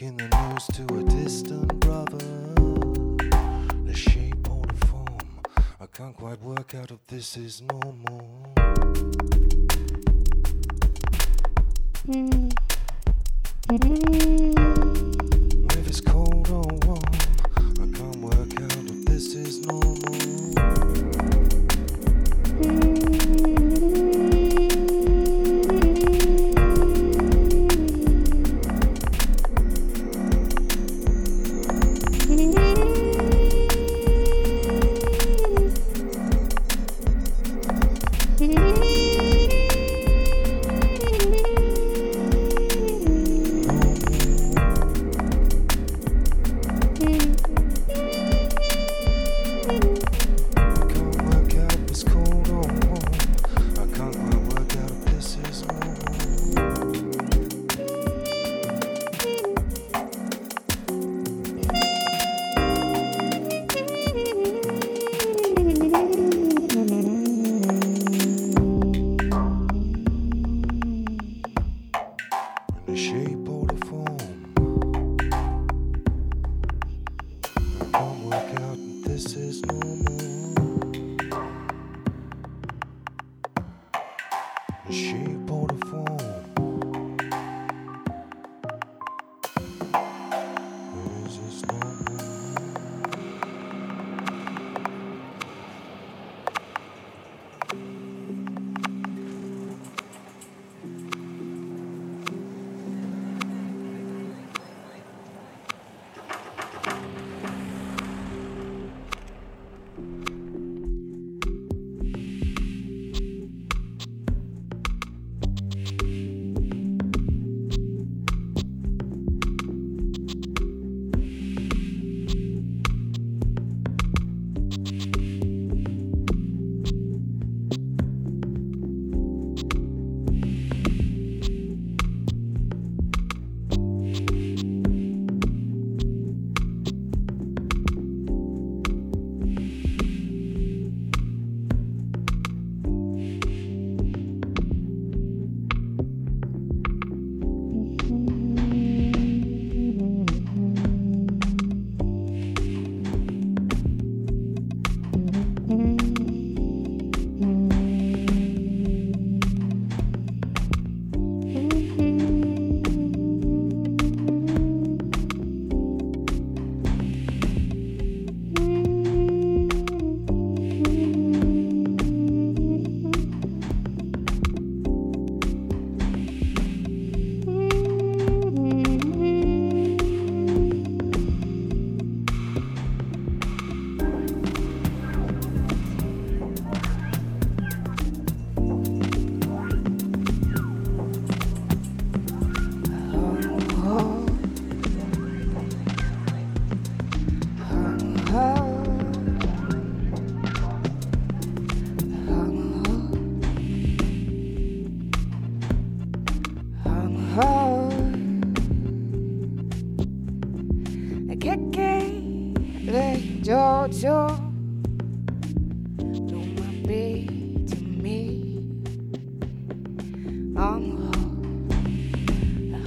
Sticking the news to a distant brother. The shape or the form, I can't quite work out if this is normal. Mm. Mm.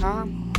i'm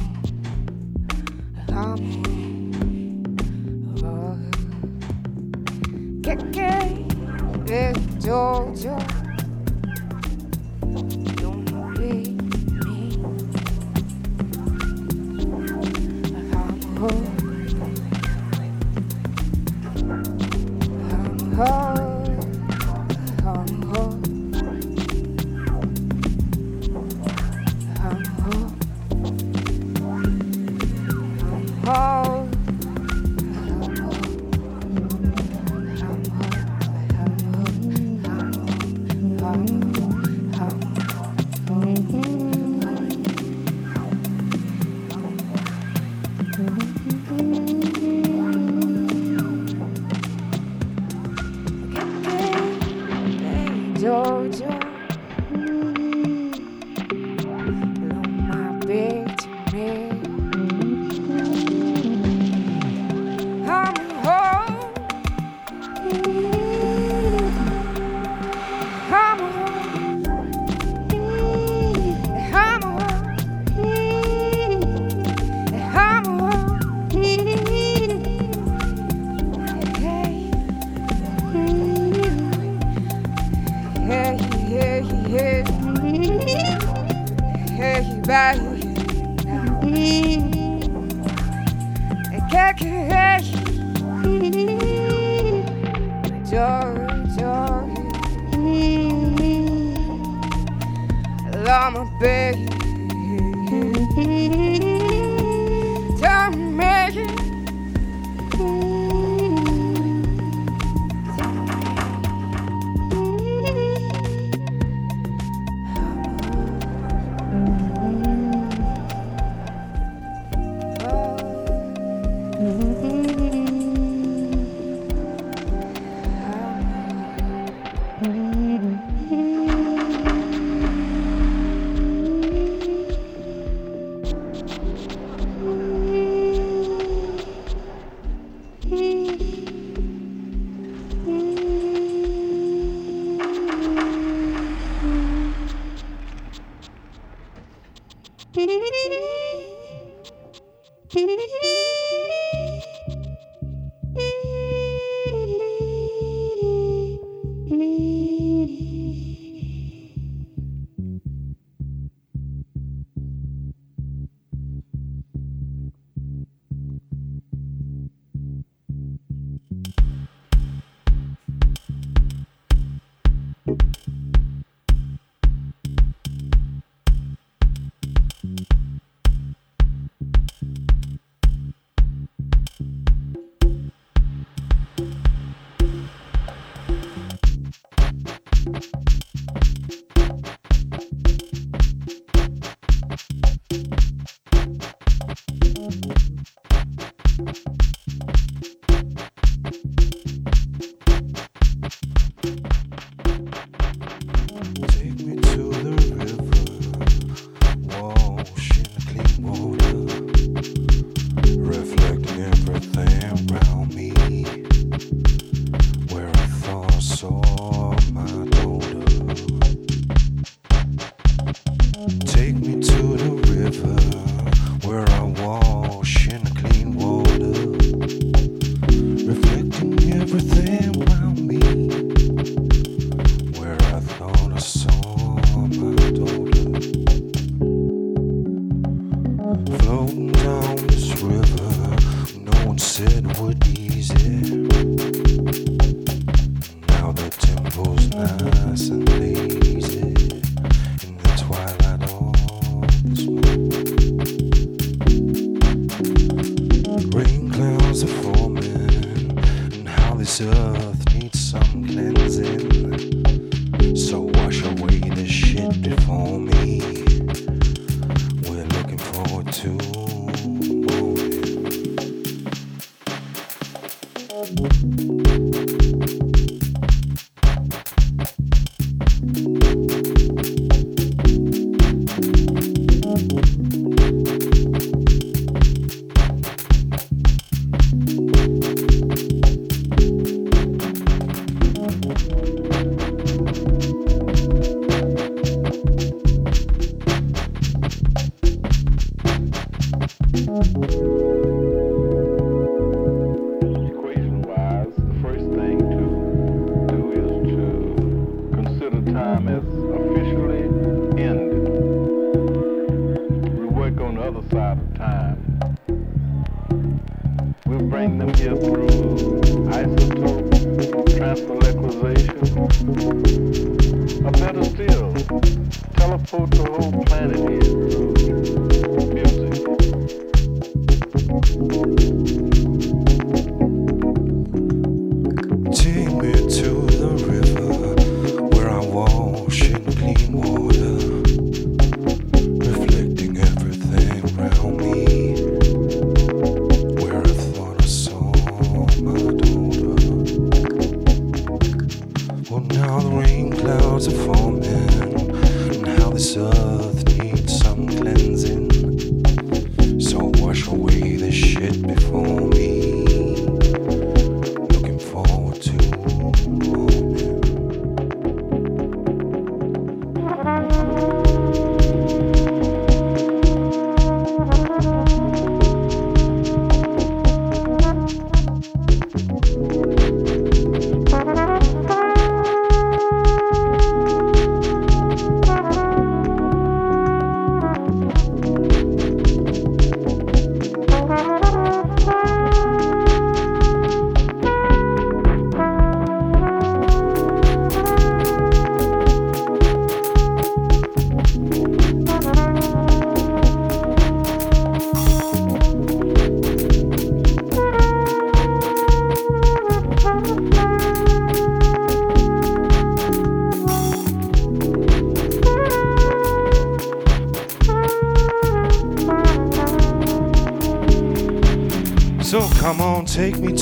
take me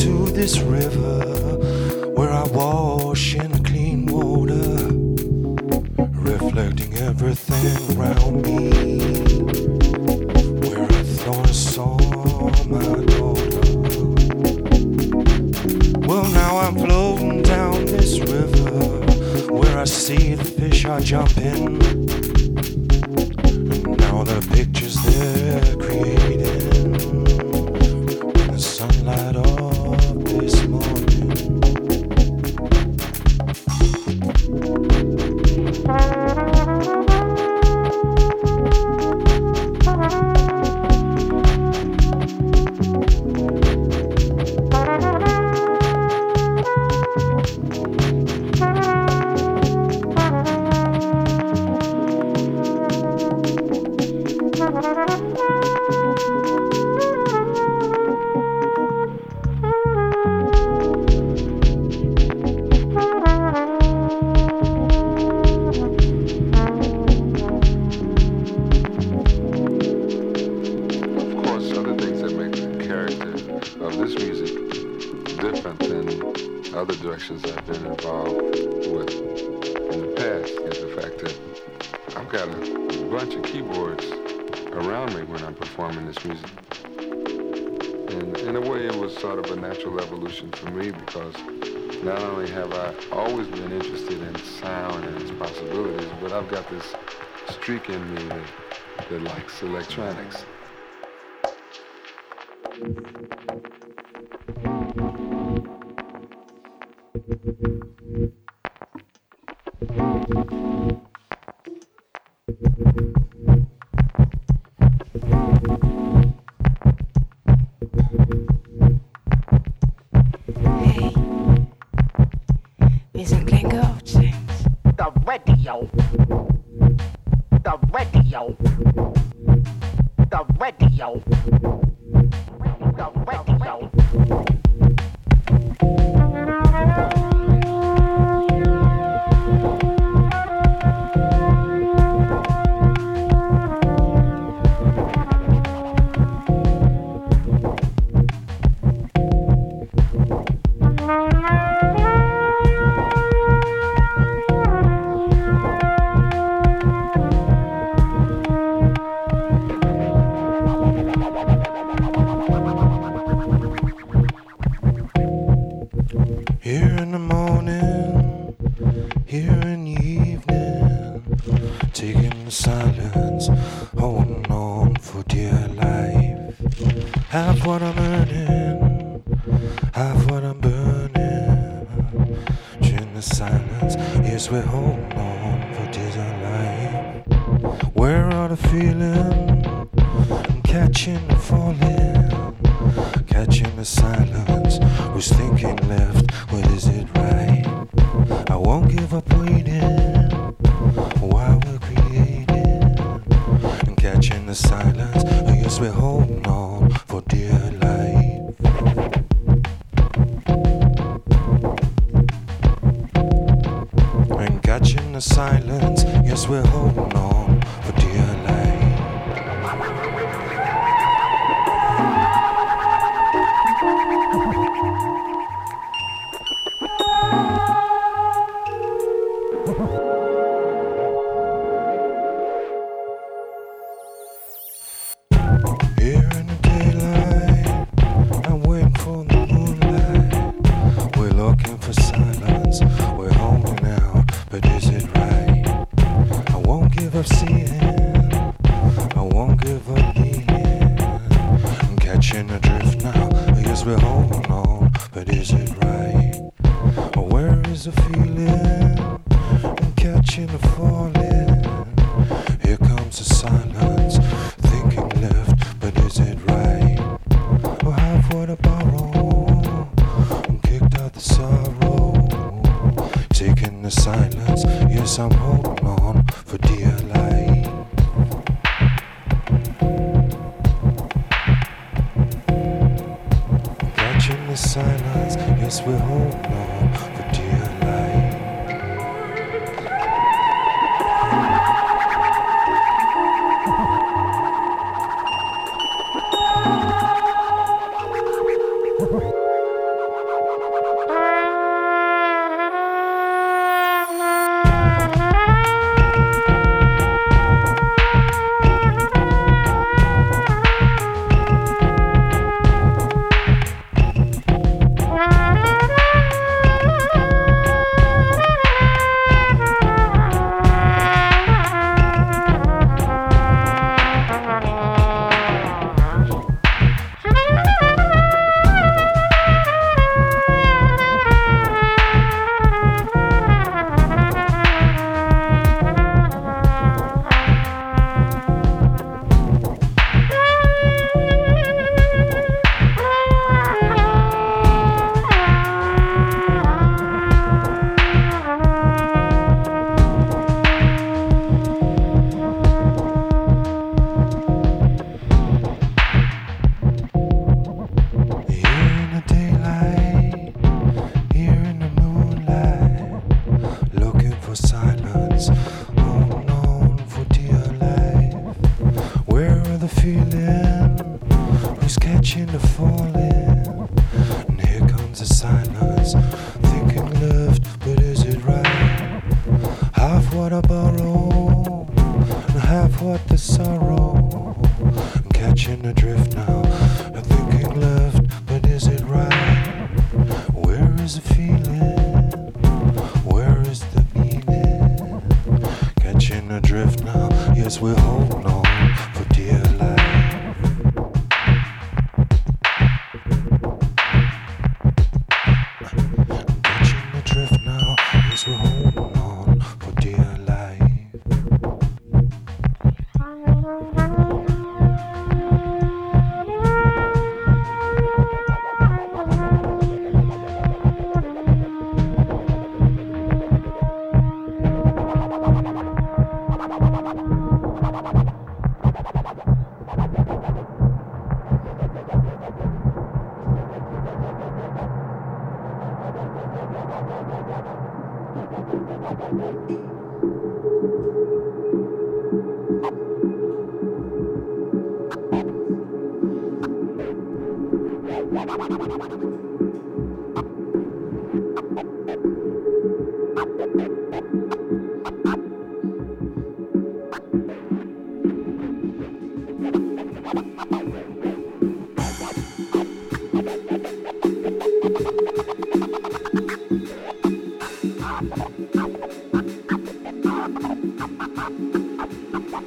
is it right? Where is the feeling?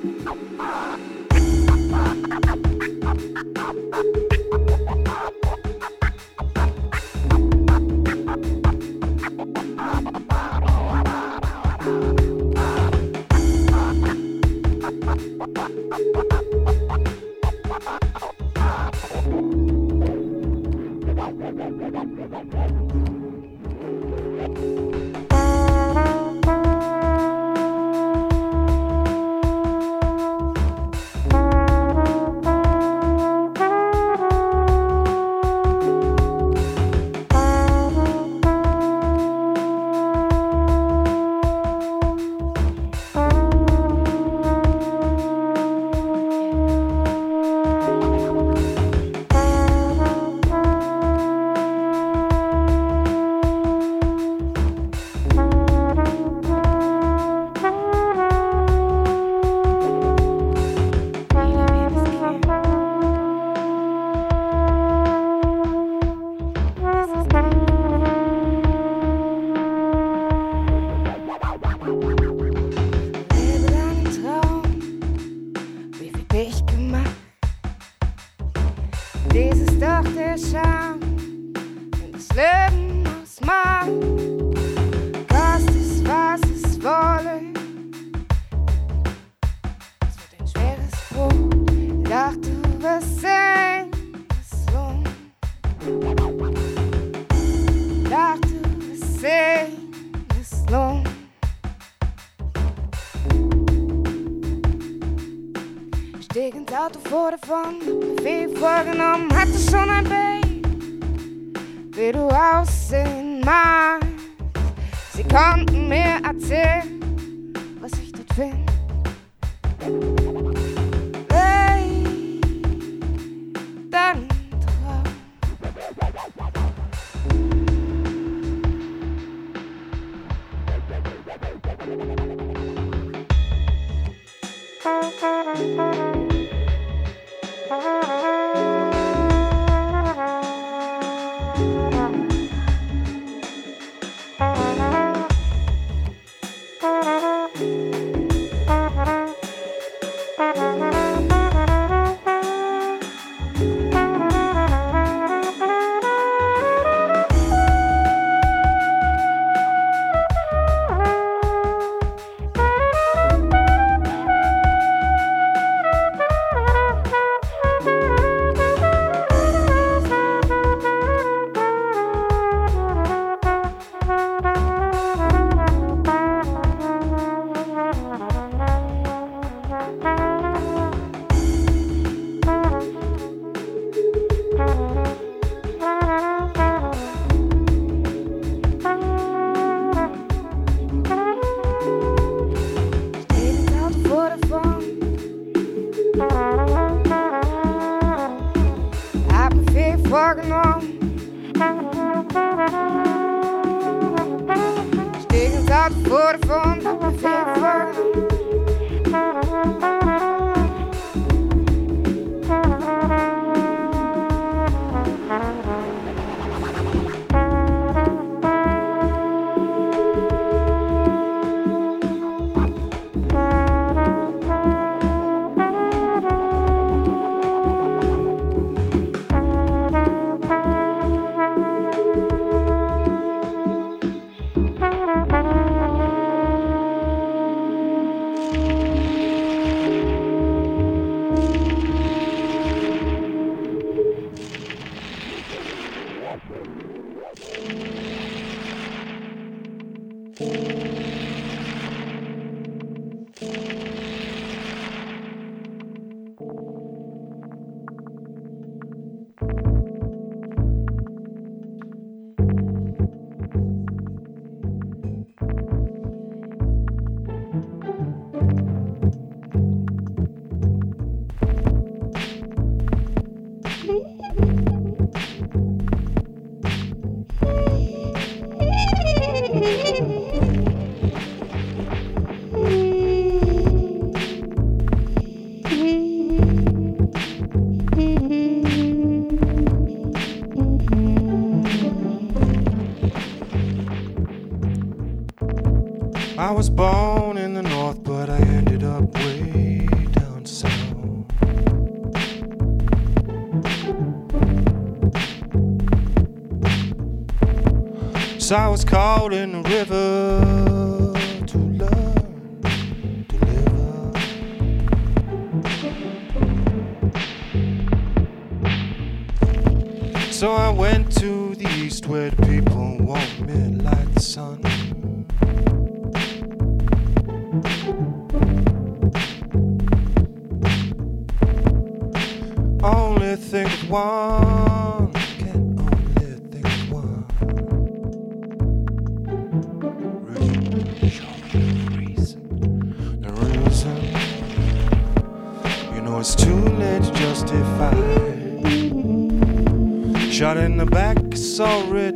Nope. wie du aussehen magst. Sie konnten mir erzählen, was ich dort finde. I in the back, saw it with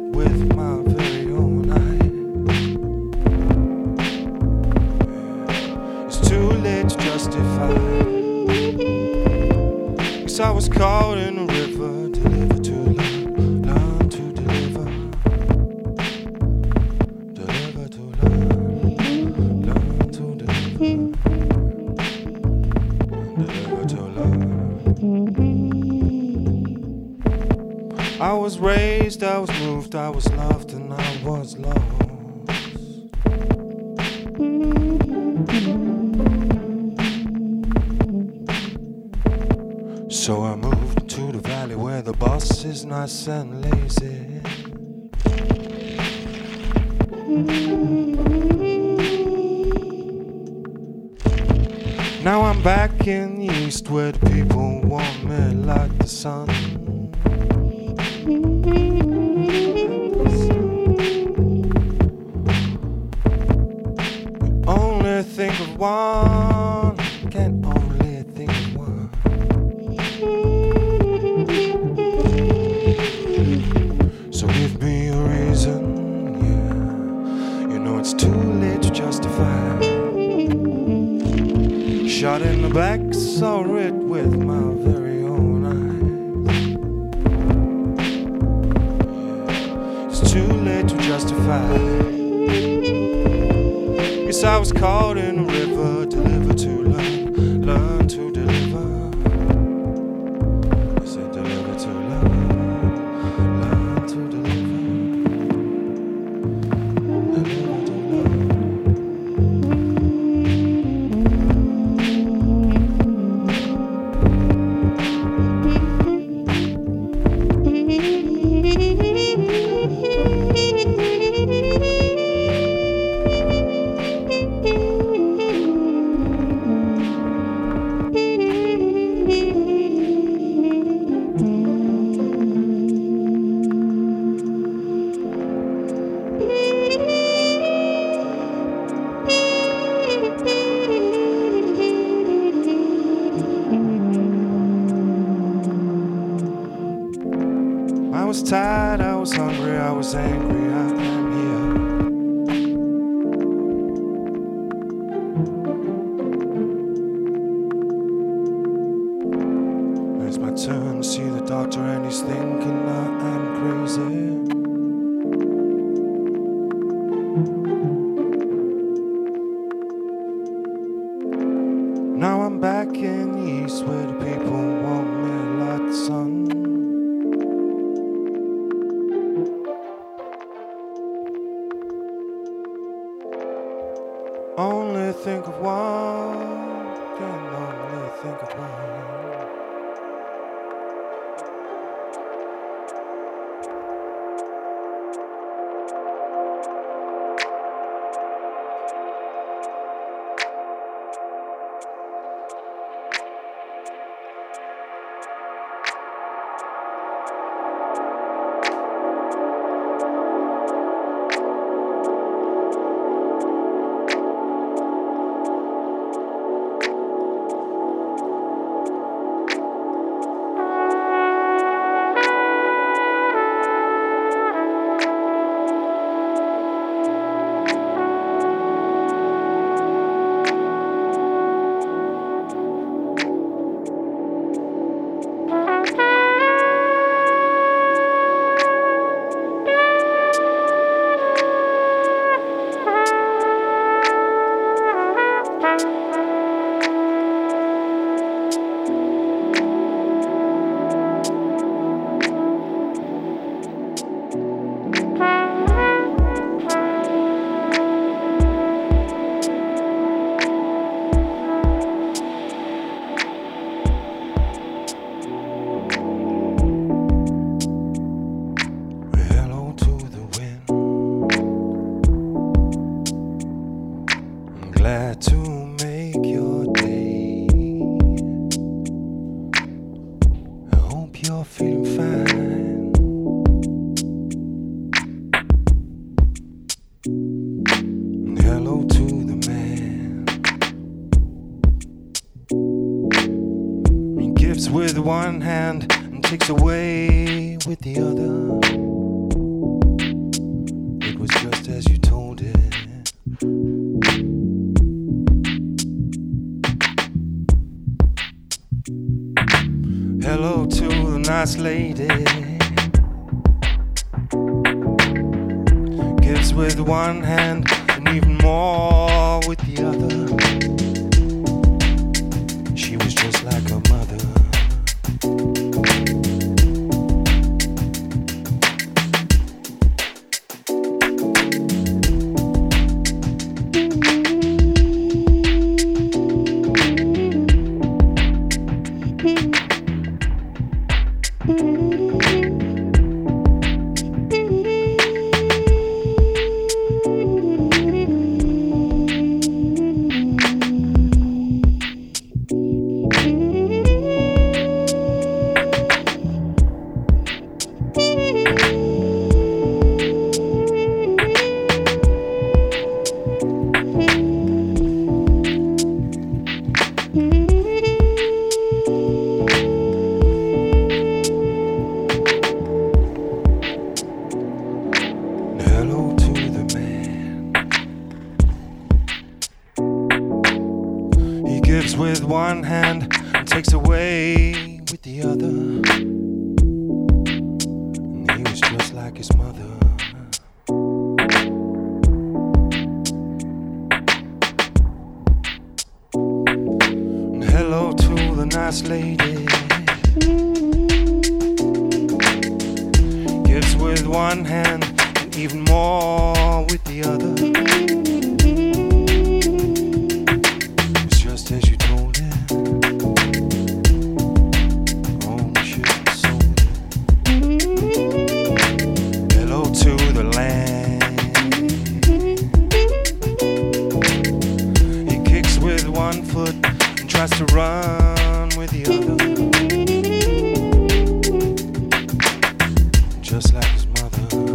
Just like his mother.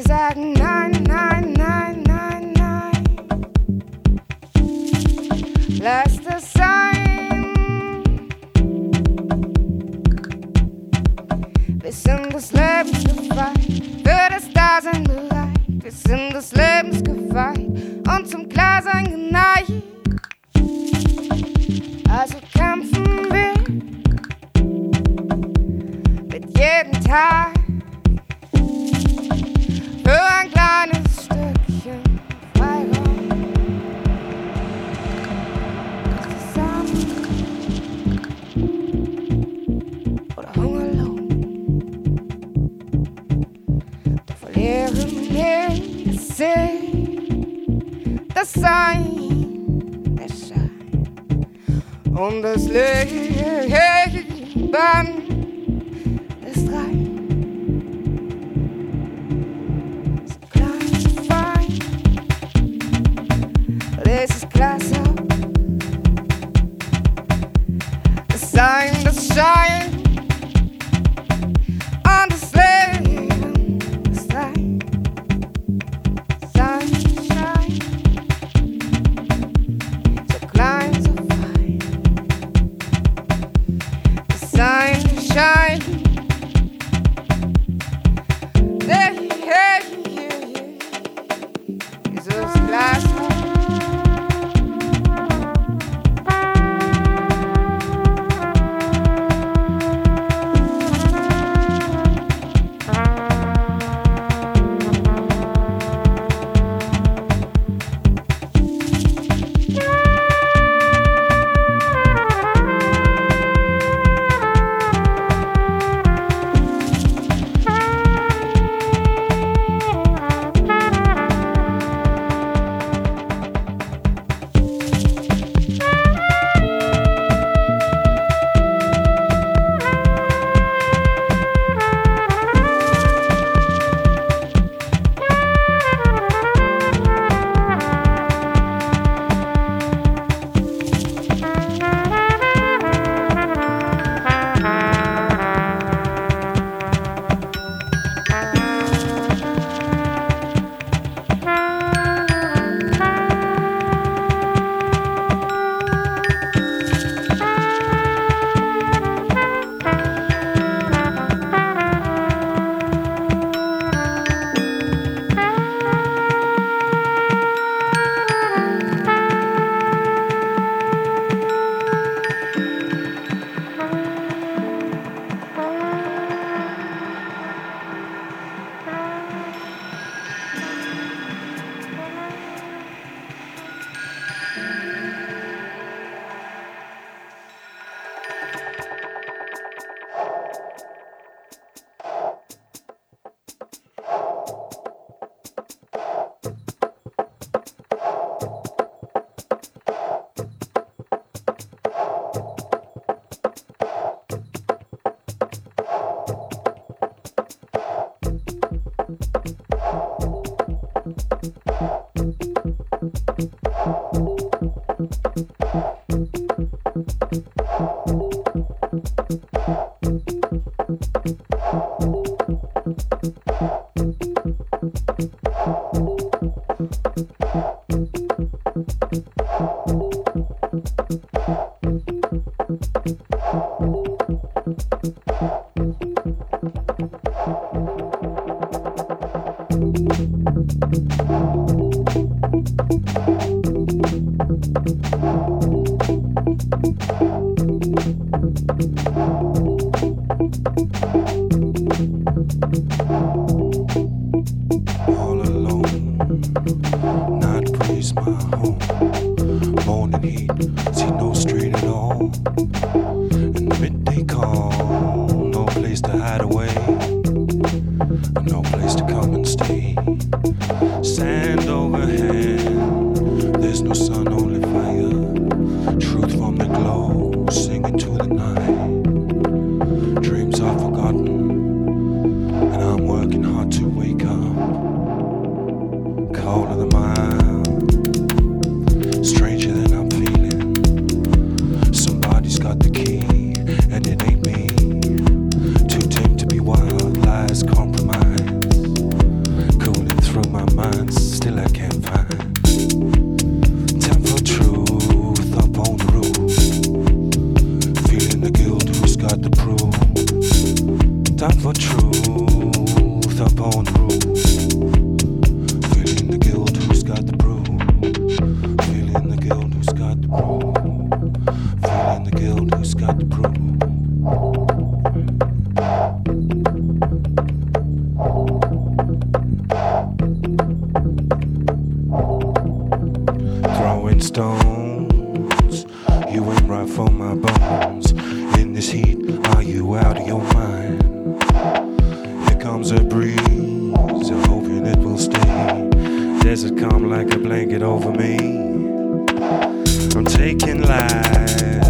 Wir sagen nein, brasileiro. and stones. You ain't right for my bones. In this heat, are you out of your mind? Here comes a breeze, I'm hoping it will stay. Does it come like a blanket over me? I'm taking life.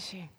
계신